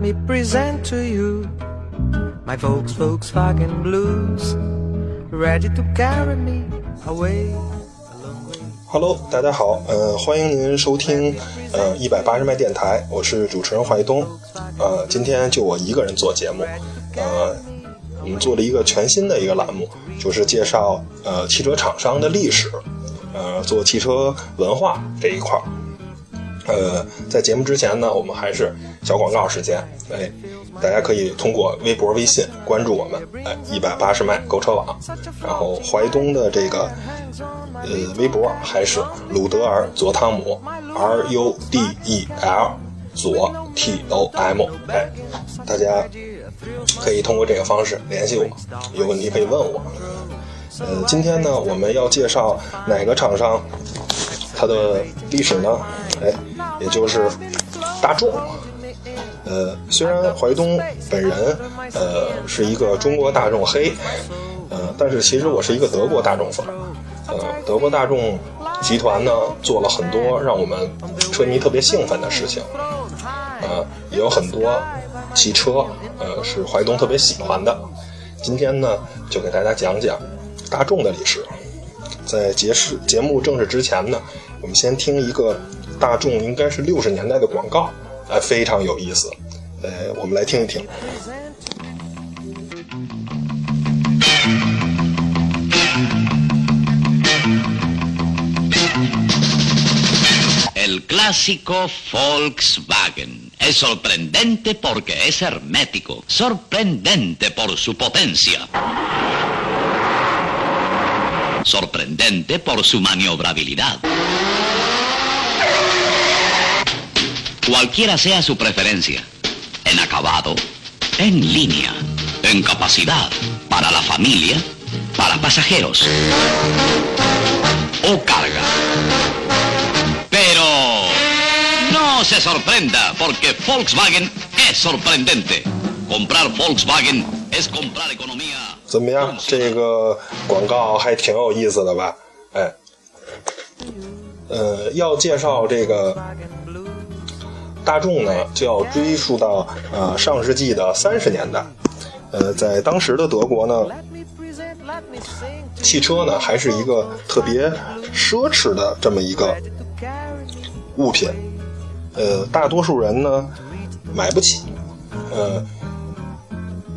me present to you my folks, folks, fucking Blues, ready to carry me away. Hello，大家好，呃，欢迎您收听呃一百八十迈电台，我是主持人怀东，呃，今天就我一个人做节目，呃，我们做了一个全新的一个栏目，就是介绍呃汽车厂商的历史，呃，做汽车文化这一块儿。呃，在节目之前呢，我们还是小广告时间，哎，大家可以通过微博、微信关注我们，哎，一百八十迈购车网，然后淮东的这个呃微博还是鲁德尔佐汤姆 R U D E L 佐 T O M，哎，大家可以通过这个方式联系我，有问题可以问我。呃，今天呢，我们要介绍哪个厂商？它的历史呢？哎，也就是大众。呃，虽然淮东本人呃是一个中国大众黑，呃，但是其实我是一个德国大众粉。呃，德国大众集团呢做了很多让我们车迷特别兴奋的事情。呃，也有很多汽车呃是淮东特别喜欢的。今天呢，就给大家讲讲大众的历史。在节事节目正式之前呢。我们先听一个大众应该是六十年代的广告，哎，非常有意思，呃，我们来听一听。El clásico Volkswagen es sorprendente porque es hermético, sorprendente por su potencia. sorprendente por su maniobrabilidad. Cualquiera sea su preferencia, en acabado, en línea, en capacidad, para la familia, para pasajeros o carga. Pero no se sorprenda porque Volkswagen es sorprendente. Comprar Volkswagen es comprar economía. 怎么样？这个广告还挺有意思的吧？哎，呃，要介绍这个 大众呢，就要追溯到呃上世纪的三十年代。呃，在当时的德国呢，汽车呢还是一个特别奢侈的这么一个物品。呃，大多数人呢买不起。呃。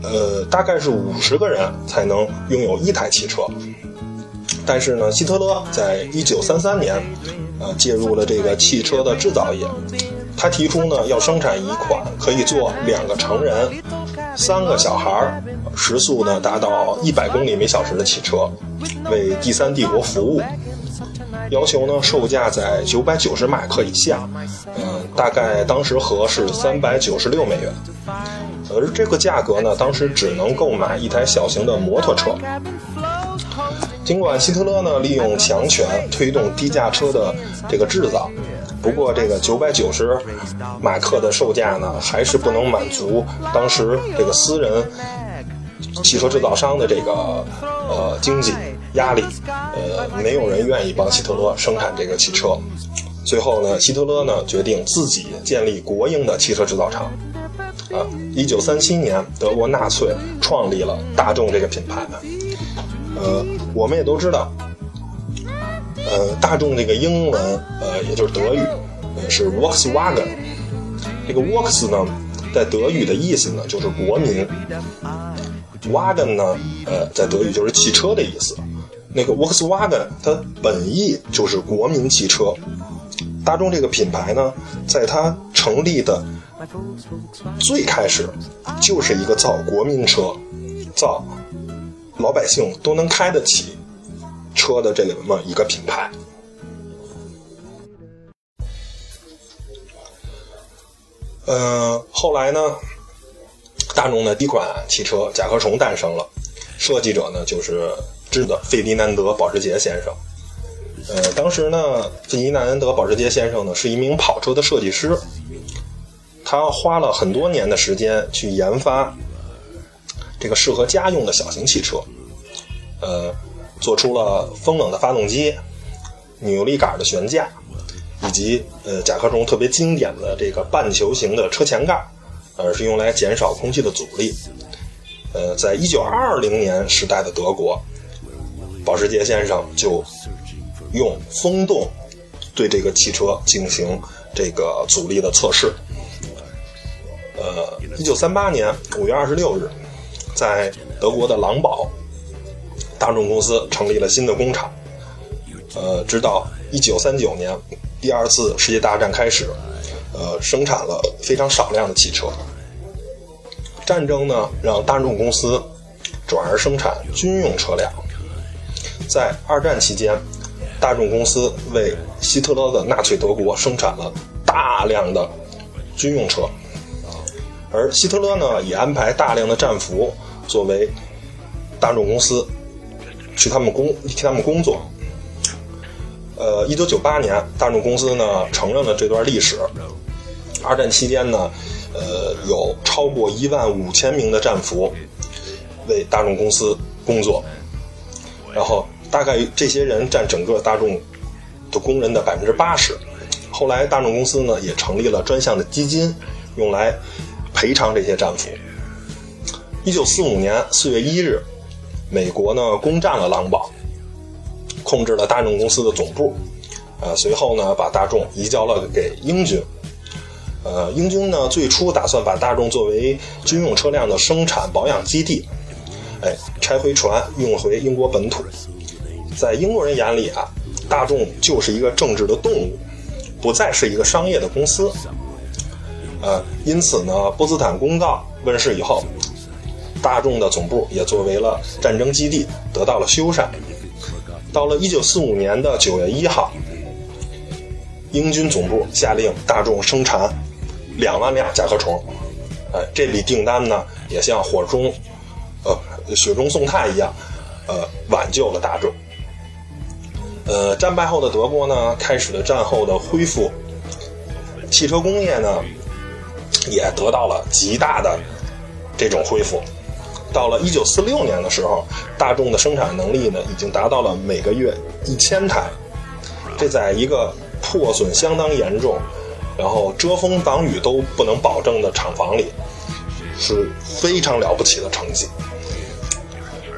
呃，大概是五十个人才能拥有一台汽车。但是呢，希特勒在一九三三年，呃，介入了这个汽车的制造业。他提出呢，要生产一款可以坐两个成人、三个小孩儿时速呢达到一百公里每小时的汽车，为第三帝国服务。要求呢，售价在九百九十马克以下，嗯，大概当时合是三百九十六美元。而这个价格呢，当时只能购买一台小型的摩托车。尽管希特勒呢利用强权推动低价车的这个制造，不过这个九百九十马克的售价呢，还是不能满足当时这个私人汽车制造商的这个呃经济压力，呃，没有人愿意帮希特勒生产这个汽车。最后呢，希特勒呢决定自己建立国营的汽车制造厂。啊，一九三七年，德国纳粹创立了大众这个品牌。呃，我们也都知道，呃，大众这个英文，呃，也就是德语，是 Volkswagen。这个 Volkswagen 呢，在德语的意思呢，就是国民。Wagen 呢，呃，在德语就是汽车的意思。那个 Volkswagen 它本意就是国民汽车。大众这个品牌呢，在它成立的。最开始就是一个造国民车、造老百姓都能开得起车的这么一个品牌。嗯，后来呢，大众的第一款汽车甲壳虫诞生了，设计者呢就是知的费迪南德·保时捷先生。呃，当时呢，费迪南德·保时捷先生呢是一名跑车的设计师。他花了很多年的时间去研发这个适合家用的小型汽车，呃，做出了风冷的发动机、扭力杆的悬架，以及呃甲壳虫特别经典的这个半球形的车前盖，而是用来减少空气的阻力。呃，在一九二零年时代的德国，保时捷先生就用风洞对这个汽车进行这个阻力的测试。呃，一九三八年五月二十六日，在德国的狼堡，大众公司成立了新的工厂。呃，直到一九三九年，第二次世界大战开始，呃，生产了非常少量的汽车。战争呢，让大众公司转而生产军用车辆。在二战期间，大众公司为希特勒的纳粹德国生产了大量的军用车，而希特勒呢，也安排大量的战俘作为大众公司去他们工替他们工作。呃，一九九八年，大众公司呢承认了这段历史。二战期间呢，呃，有超过一万五千名的战俘为大众公司工作，然后大概这些人占整个大众的工人的百分之八十。后来，大众公司呢也成立了专项的基金，用来赔偿这些战俘。一九四五年四月一日，美国呢攻占了狼堡，控制了大众公司的总部，呃，随后呢把大众移交了给英军。呃，英军呢最初打算把大众作为军用车辆的生产保养基地，哎，拆回船运回英国本土。在英国人眼里啊，大众就是一个政治的动物，不再是一个商业的公司。呃，因此呢，波茨坦公告问世以后，大众的总部也作为了战争基地得到了修缮。到了1945年的9月1号，英军总部下令大众生产。两万辆甲壳虫，哎，这笔订单呢，也像火中，呃，雪中送炭一样，呃，挽救了大众。呃，战败后的德国呢，开始了战后的恢复，汽车工业呢，也得到了极大的这种恢复。到了一九四六年的时候，大众的生产能力呢，已经达到了每个月一千台，这在一个破损相当严重。然后遮风挡雨都不能保证的厂房里，是非常了不起的成绩。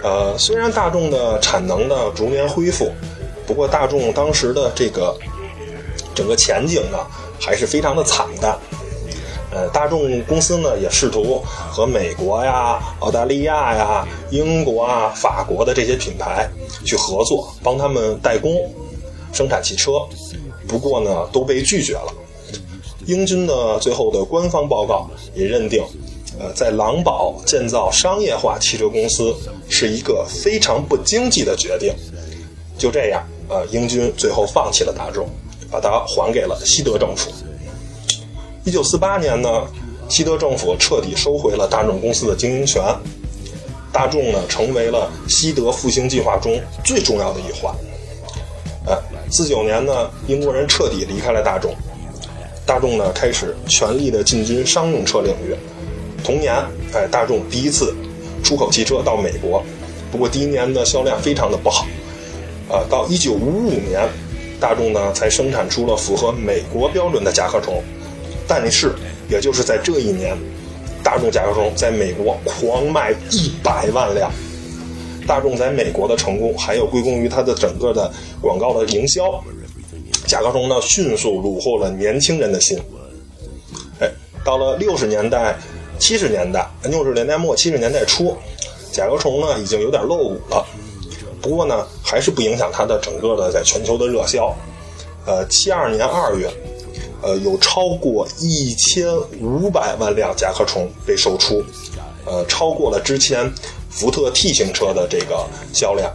呃，虽然大众的产能呢逐年恢复，不过大众当时的这个整个前景呢还是非常的惨淡。呃，大众公司呢也试图和美国呀、澳大利亚呀、英国啊、法国的这些品牌去合作，帮他们代工生产汽车，不过呢都被拒绝了。英军的最后的官方报告也认定，呃，在狼堡建造商业化汽车公司是一个非常不经济的决定。就这样，呃，英军最后放弃了大众，把它还给了西德政府。一九四八年呢，西德政府彻底收回了大众公司的经营权，大众呢成为了西德复兴计划中最重要的一环。呃，四九年呢，英国人彻底离开了大众。大众呢开始全力的进军商用车领域。同年，哎，大众第一次出口汽车到美国，不过第一年的销量非常的不好。啊，到一九五五年，大众呢才生产出了符合美国标准的甲壳虫。但是，也就是在这一年，大众甲壳虫在美国狂卖一百万辆。大众在美国的成功，还有归功于它的整个的广告的营销。甲壳虫呢，迅速虏获了年轻人的心。哎，到了六十年代、七十年代、六十年代末、七十年代初，甲壳虫呢已经有点落伍了。不过呢，还是不影响它的整个的在全球的热销。呃，七二年二月，呃，有超过一千五百万辆甲壳虫被售出，呃，超过了之前福特 T 型车的这个销量，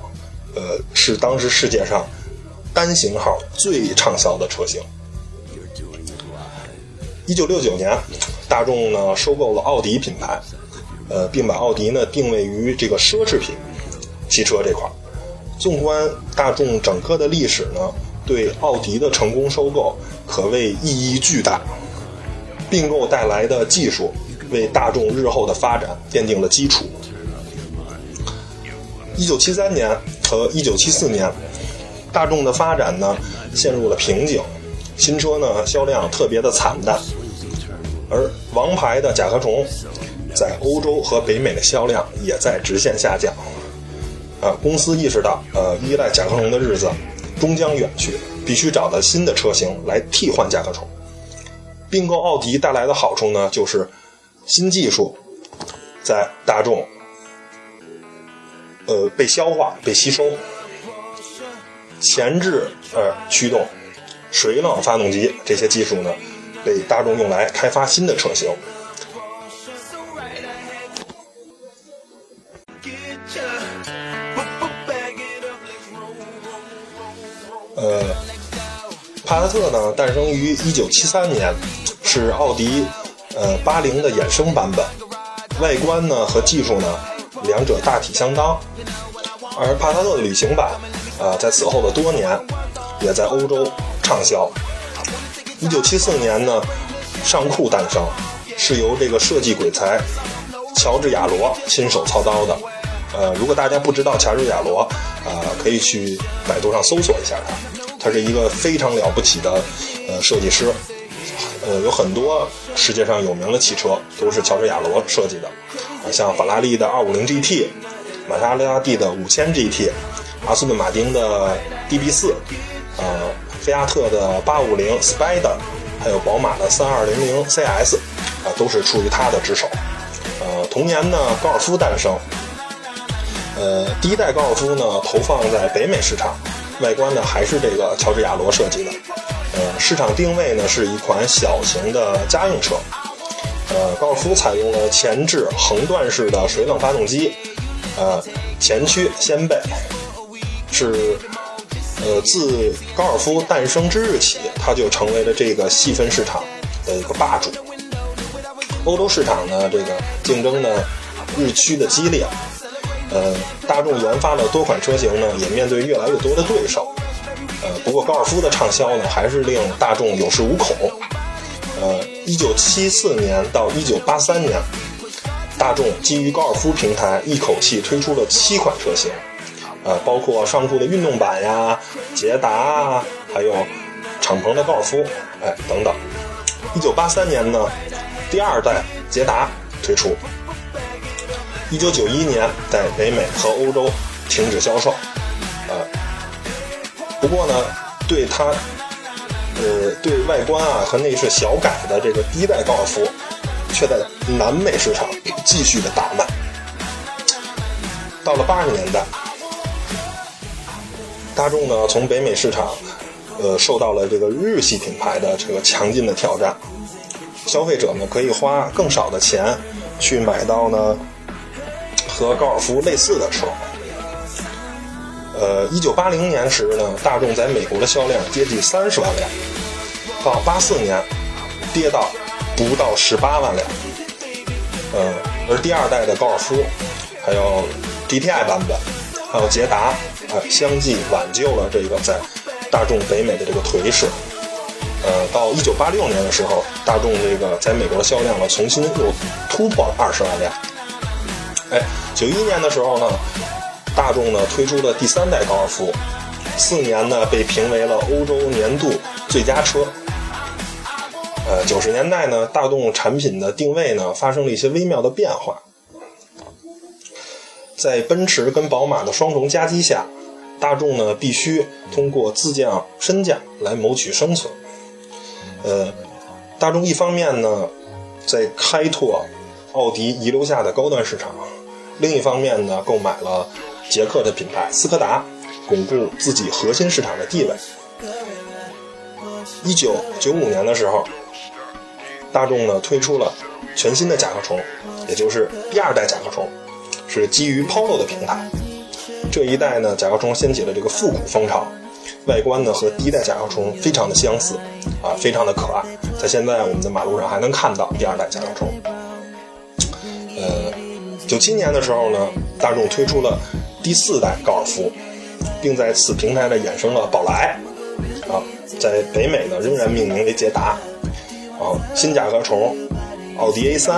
呃，是当时世界上。单型号最畅销的车型。一九六九年，大众呢收购了奥迪品牌，呃，并把奥迪呢定位于这个奢侈品汽车这块。纵观大众整个的历史呢，对奥迪的成功收购可谓意义巨大。并购带来的技术为大众日后的发展奠定了基础。一九七三年和一九七四年。大众的发展呢陷入了瓶颈，新车呢销量特别的惨淡，而王牌的甲壳虫在欧洲和北美的销量也在直线下降。啊，公司意识到，呃，依赖甲壳虫的日子终将远去，必须找到新的车型来替换甲壳虫。并购奥迪带来的好处呢，就是新技术在大众呃被消化、被吸收。前置呃驱动、水冷发动机这些技术呢，被大众用来开发新的车型。呃，帕萨特呢，诞生于1973年，是奥迪呃80的衍生版本，外观呢和技术呢，两者大体相当。而帕萨特的旅行版，啊，在此后的多年，也在欧洲畅销。1974年呢，尚酷诞生，是由这个设计鬼才乔治亚罗亲手操刀的。呃，如果大家不知道乔治亚罗，啊，可以去百度上搜索一下他。他是一个非常了不起的呃设计师，呃，有很多世界上有名的汽车都是乔治亚罗设计的，啊，像法拉利的 250GT，玛莎拉蒂的 5000GT，阿斯顿马丁的 DB4，呃，菲亚特的850 Spider，还有宝马的3200 CS，啊，都是出于他的之手。呃，同年呢，高尔夫诞生。呃，第一代高尔夫呢，投放在北美市场，外观呢还是这个乔治亚罗设计的。呃，市场定位呢是一款小型的家用车。呃，高尔夫采用了前置横断式的水冷发动机，呃，前驱掀背，是呃自高尔夫诞生之日起，它就成为了这个细分市场的一个霸主。欧洲市场呢，这个竞争呢日趋的激烈。呃，大众研发的多款车型呢，也面对越来越多的对手。呃，不过高尔夫的畅销呢，还是令大众有恃无恐。呃，一九七四年到一九八三年，大众基于高尔夫平台一口气推出了七款车型，呃，包括尚酷的运动版呀、捷达啊，还有敞篷的高尔夫，哎，等等。一九八三年呢，第二代捷达推出。一九九一年在北美和欧洲停止销售，呃，不过呢，对它，呃，对外观啊和内饰小改的这个第一代高尔夫，却在南美市场继续的大卖。到了八十年代，大众呢从北美市场，呃，受到了这个日系品牌的这个强劲的挑战，消费者呢可以花更少的钱去买到呢。和高尔夫类似的车，呃，一九八零年时呢，大众在美国的销量接近三十万辆，到八四年跌到不到十八万辆，呃，而第二代的高尔夫，还有 GTI 版本，还有捷达，啊，相继挽救了这个在大众北美的这个颓势，呃，到一九八六年的时候，大众这个在美国的销量呢，重新又突破了二十万辆。哎，九一年的时候呢，大众呢推出了第三代高尔夫，四年呢被评为了欧洲年度最佳车。呃，九十年代呢，大众产品的定位呢发生了一些微妙的变化，在奔驰跟宝马的双重夹击下，大众呢必须通过自降身价来谋取生存。呃，大众一方面呢在开拓奥迪遗留下的高端市场。另一方面呢，购买了捷克的品牌斯柯达，巩固自己核心市场的地位。一九九五年的时候，大众呢推出了全新的甲壳虫，也就是第二代甲壳虫，是基于 Polo 的平台。这一代呢，甲壳虫掀起了这个复古风潮，外观呢和第一代甲壳虫非常的相似，啊，非常的可爱。在现在我们的马路上还能看到第二代甲壳虫，九七年的时候呢，大众推出了第四代高尔夫，并在此平台呢衍生了宝来，啊，在北美呢仍然命名为捷达，啊，新甲壳虫、奥迪 A3、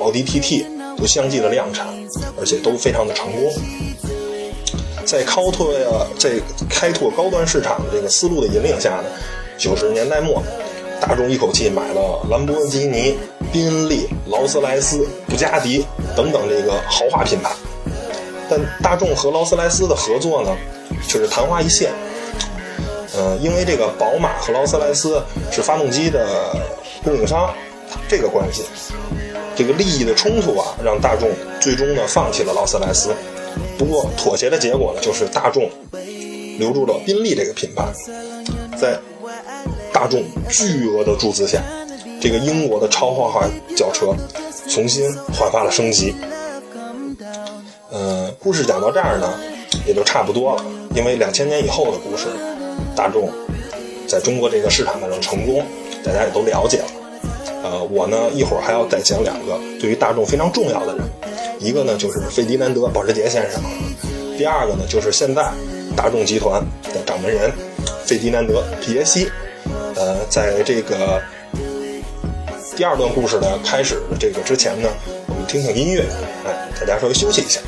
奥迪 TT 都相继的量产，而且都非常的成功。在开拓在开拓高端市场的这个思路的引领下呢，九十年代末，大众一口气买了兰博基尼、宾利、劳斯莱斯、布加迪等等这个豪华品牌。但大众和劳斯莱斯的合作呢，却是昙花一现。呃，因为这个宝马和劳斯莱斯是发动机的供应商，这个关系，这个利益的冲突啊，让大众最终呢放弃了劳斯莱斯。不过妥协的结果呢，就是大众留住了宾利这个品牌，在大众巨额的注资下，这个英国的超豪华轿车重新焕发了生机。嗯，故事讲到这儿呢，也就差不多了。因为两千年以后的故事，大众在中国这个市场上的成功，大家也都了解了。呃，我呢一会儿还要再讲两个对于大众非常重要的人，一个呢就是费迪南德·保时捷先生，第二个呢就是现在大众集团的掌门人费迪南德·皮耶西。呃，在这个第二段故事呢开始的这个之前呢，我们听听音乐，哎，大家稍微休息一下。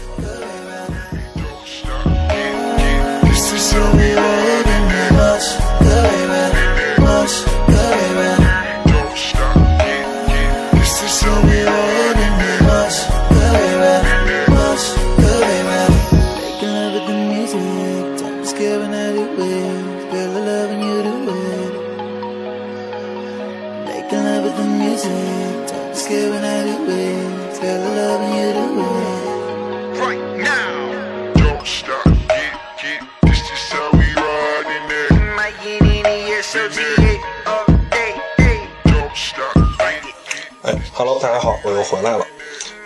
哎，Hello，大家好，我又回来了。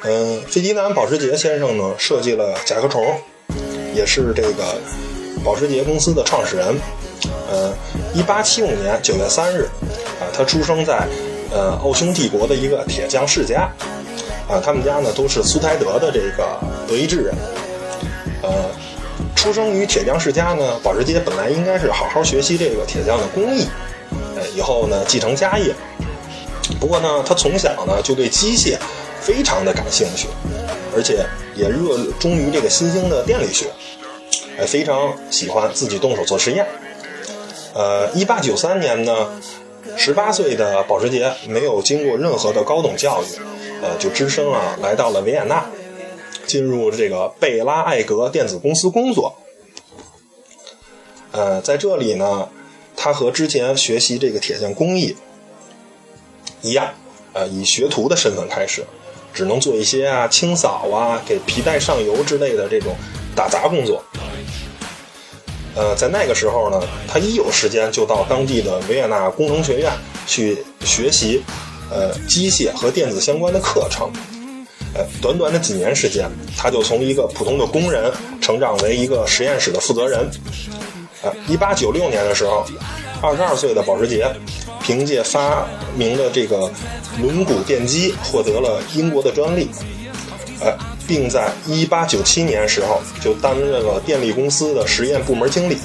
嗯，费迪南·保时捷先生呢，设计了甲壳虫，也是这个保时捷公司的创始人。呃，一八七五年九月三日，啊，他出生在呃奥匈帝国的一个铁匠世家。啊，他们家呢都是苏台德的这个德意志人。呃，出生于铁匠世家呢，保时捷本来应该是好好学习这个铁匠的工艺，呃，以后呢继承家业。不过呢，他从小呢就对机械非常的感兴趣，而且也热衷于这个新兴的电力学，哎，非常喜欢自己动手做实验。呃，一八九三年呢，十八岁的保时捷没有经过任何的高等教育，呃，就只身啊来到了维也纳，进入这个贝拉艾格电子公司工作。呃，在这里呢，他和之前学习这个铁匠工艺。一样，呃，以学徒的身份开始，只能做一些啊清扫啊、给皮带上油之类的这种打杂工作。呃，在那个时候呢，他一有时间就到当地的维也纳工程学院去学习，呃，机械和电子相关的课程。呃，短短的几年时间，他就从一个普通的工人成长为一个实验室的负责人。呃，一八九六年的时候，二十二岁的保时捷。凭借发明的这个轮毂电机获得了英国的专利，呃，并在1897年时候就担任了电力公司的实验部门经理。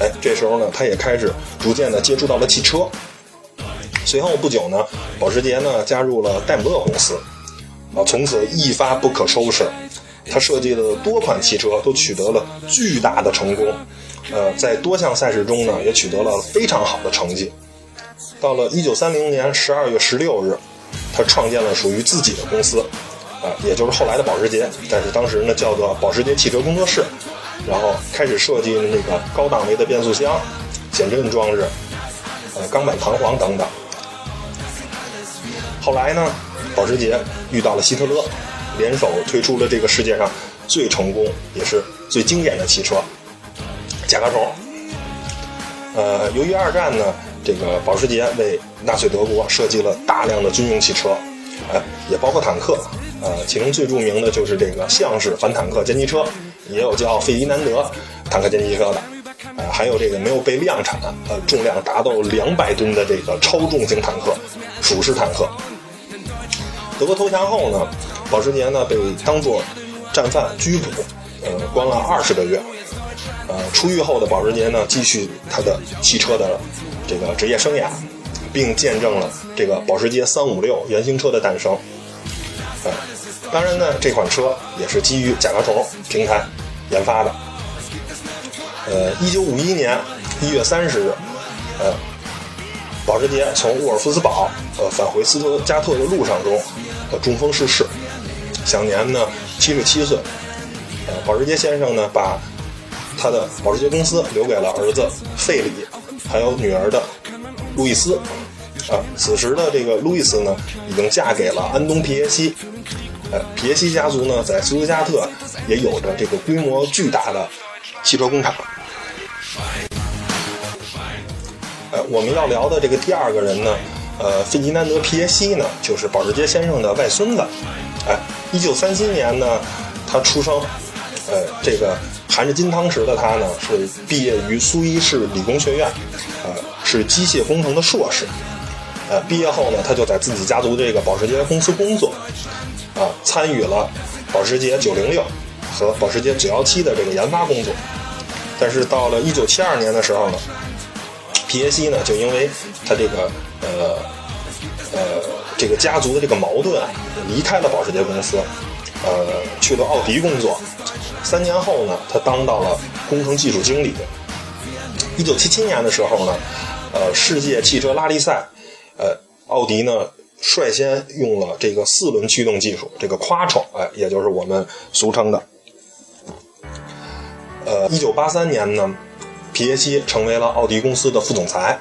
哎，这时候呢，他也开始逐渐的接触到了汽车。随后不久呢，保时捷呢加入了戴姆勒公司，啊，从此一发不可收拾。他设计的多款汽车都取得了巨大的成功，呃，在多项赛事中呢也取得了非常好的成绩。到了一九三零年十二月十六日，他创建了属于自己的公司，啊，也就是后来的保时捷，但是当时呢叫做保时捷汽车工作室，然后开始设计那个高档位的变速箱、减震装置、呃钢板弹簧等等。后来呢，保时捷遇到了希特勒，联手推出了这个世界上最成功也是最经典的汽车——甲壳虫。呃，由于二战呢。这个保时捷为纳粹德国设计了大量的军用汽车，呃，也包括坦克，呃，其中最著名的就是这个橡式反坦克歼击车，也有叫费迪南德坦克歼击车的，呃，还有这个没有被量产，呃，重量达到两百吨的这个超重型坦克，鼠式坦克。德国投降后呢，保时捷呢被当作战犯拘捕，呃，关了二十个月，呃，出狱后的保时捷呢继续他的汽车的。这个职业生涯，并见证了这个保时捷356原型车的诞生。呃，当然呢，这款车也是基于甲壳虫平台研发的。呃，1951年1月30日，呃，保时捷从沃尔夫斯堡呃返回斯图加特的路上中，呃中风逝世，享年呢七十七岁。呃，保时捷先生呢把他的保时捷公司留给了儿子费里，还有女儿的路易斯。啊，此时的这个路易斯呢，已经嫁给了安东皮耶西。呃，皮耶西家族呢，在斯图加特也有着这个规模巨大的汽车工厂。呃，我们要聊的这个第二个人呢，呃，费迪南德·皮耶西呢，就是保时捷先生的外孙子。哎，一九三七年呢，他出生。呃，这个含着金汤匙的他呢，是毕业于苏伊士理工学院，呃，是机械工程的硕士。呃，毕业后呢，他就在自己家族这个保时捷公司工作。啊，参与了保时捷906和保时捷917的这个研发工作，但是到了1972年的时候呢，皮耶西呢就因为他这个呃呃这个家族的这个矛盾，离开了保时捷公司，呃去了奥迪工作。三年后呢，他当到了工程技术经理。1977年的时候呢，呃，世界汽车拉力赛，呃，奥迪呢。率先用了这个四轮驱动技术，这个 Quattro，哎，也就是我们俗称的。呃，一九八三年呢，皮耶西成为了奥迪公司的副总裁。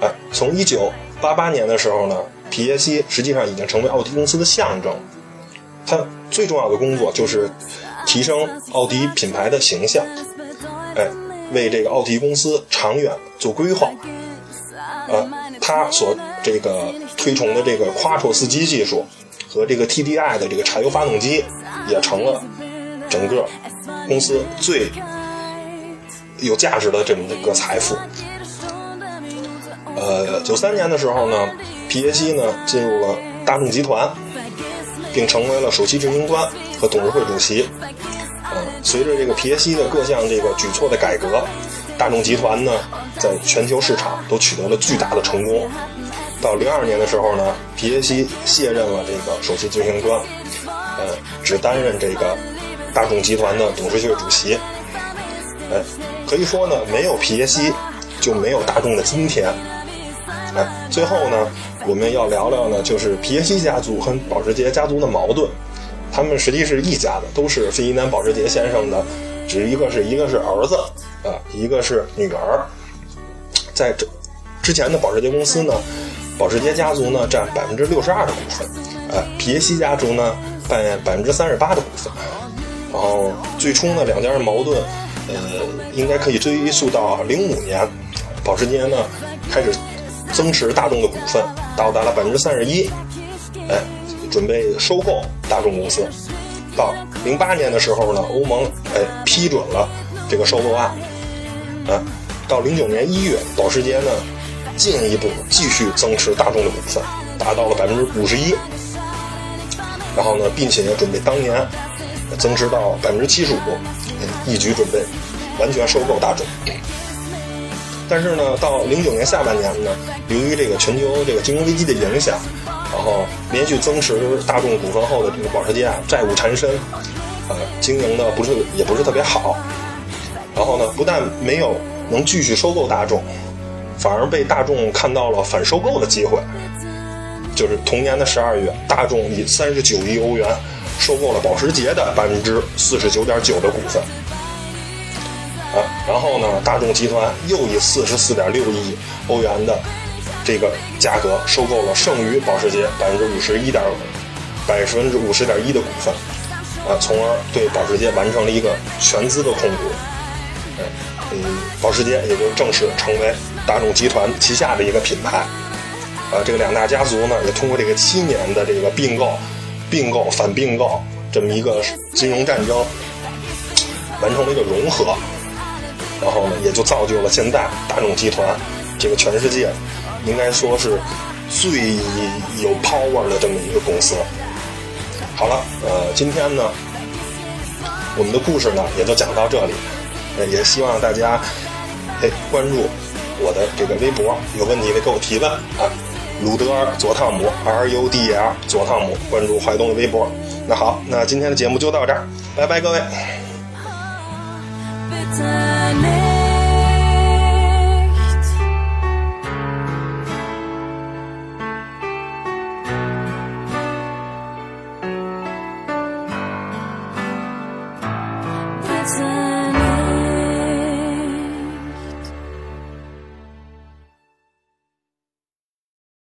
哎，从一九八八年的时候呢，皮耶西实际上已经成为奥迪公司的象征。他最重要的工作就是提升奥迪品牌的形象，哎，为这个奥迪公司长远做规划。呃，他所这个推崇的这个夸绰四机技术和这个 TDI 的这个柴油发动机，也成了整个公司最有价值的这么一个财富。呃，九三年的时候呢，皮耶西呢进入了大众集团，并成为了首席执行官和董事会主席。呃，随着这个皮耶西的各项这个举措的改革。大众集团呢，在全球市场都取得了巨大的成功。到零二年的时候呢，皮耶西卸任了这个首席执行官，呃，只担任这个大众集团的董事会主席。呃，可以说呢，没有皮耶西，就没有大众的今天。哎，最后呢，我们要聊聊呢，就是皮耶西家族和保时捷家族的矛盾。他们实际是一家的，都是费迪南·保时捷先生的，只一个是一个是儿子。啊，一个是女儿，在这之前的保时捷公司呢，保时捷家族呢占百分之六十二的股份，呃，皮耶西家族呢扮演百分之三十八的股份。然后最初呢两家的矛盾，呃，应该可以追溯到零五年，保时捷呢开始增持大众的股份，到达了百分之三十一，哎，准备收购大众公司。到零八年的时候呢，欧盟哎批准了这个收购案。啊，到零九年一月，保时捷呢进一步继续增持大众的股份，达到了百分之五十一。然后呢，并且也准备当年增持到百分之七十五，一举准备完全收购大众。但是呢，到零九年下半年呢，由于这个全球这个金融危机的影响，然后连续增持大众股份后的这个保时捷啊，债务缠身，呃，经营的不是也不是特别好。然后呢，不但没有能继续收购大众，反而被大众看到了反收购的机会。就是同年的十二月，大众以三十九亿欧元收购了保时捷的百分之四十九点九的股份。啊，然后呢，大众集团又以四十四点六亿欧元的这个价格收购了剩余保时捷百分之五十一点百分之五十点一的股份，啊，从而对保时捷完成了一个全资的控股。嗯，嗯保时捷也就正式成为大众集团旗下的一个品牌。呃，这个两大家族呢，也通过这个七年的这个并购、并购反并购这么一个金融战争，完成了一个融合。然后呢，也就造就了现在大众集团这个全世界应该说是最有 power 的这么一个公司。好了，呃，今天呢，我们的故事呢也就讲到这里。也希望大家哎关注我的这个微博，有问题的给我提问啊。鲁德尔佐汤姆 R U D R 佐汤姆，关注怀东的微博。那好，那今天的节目就到这儿，拜拜各位。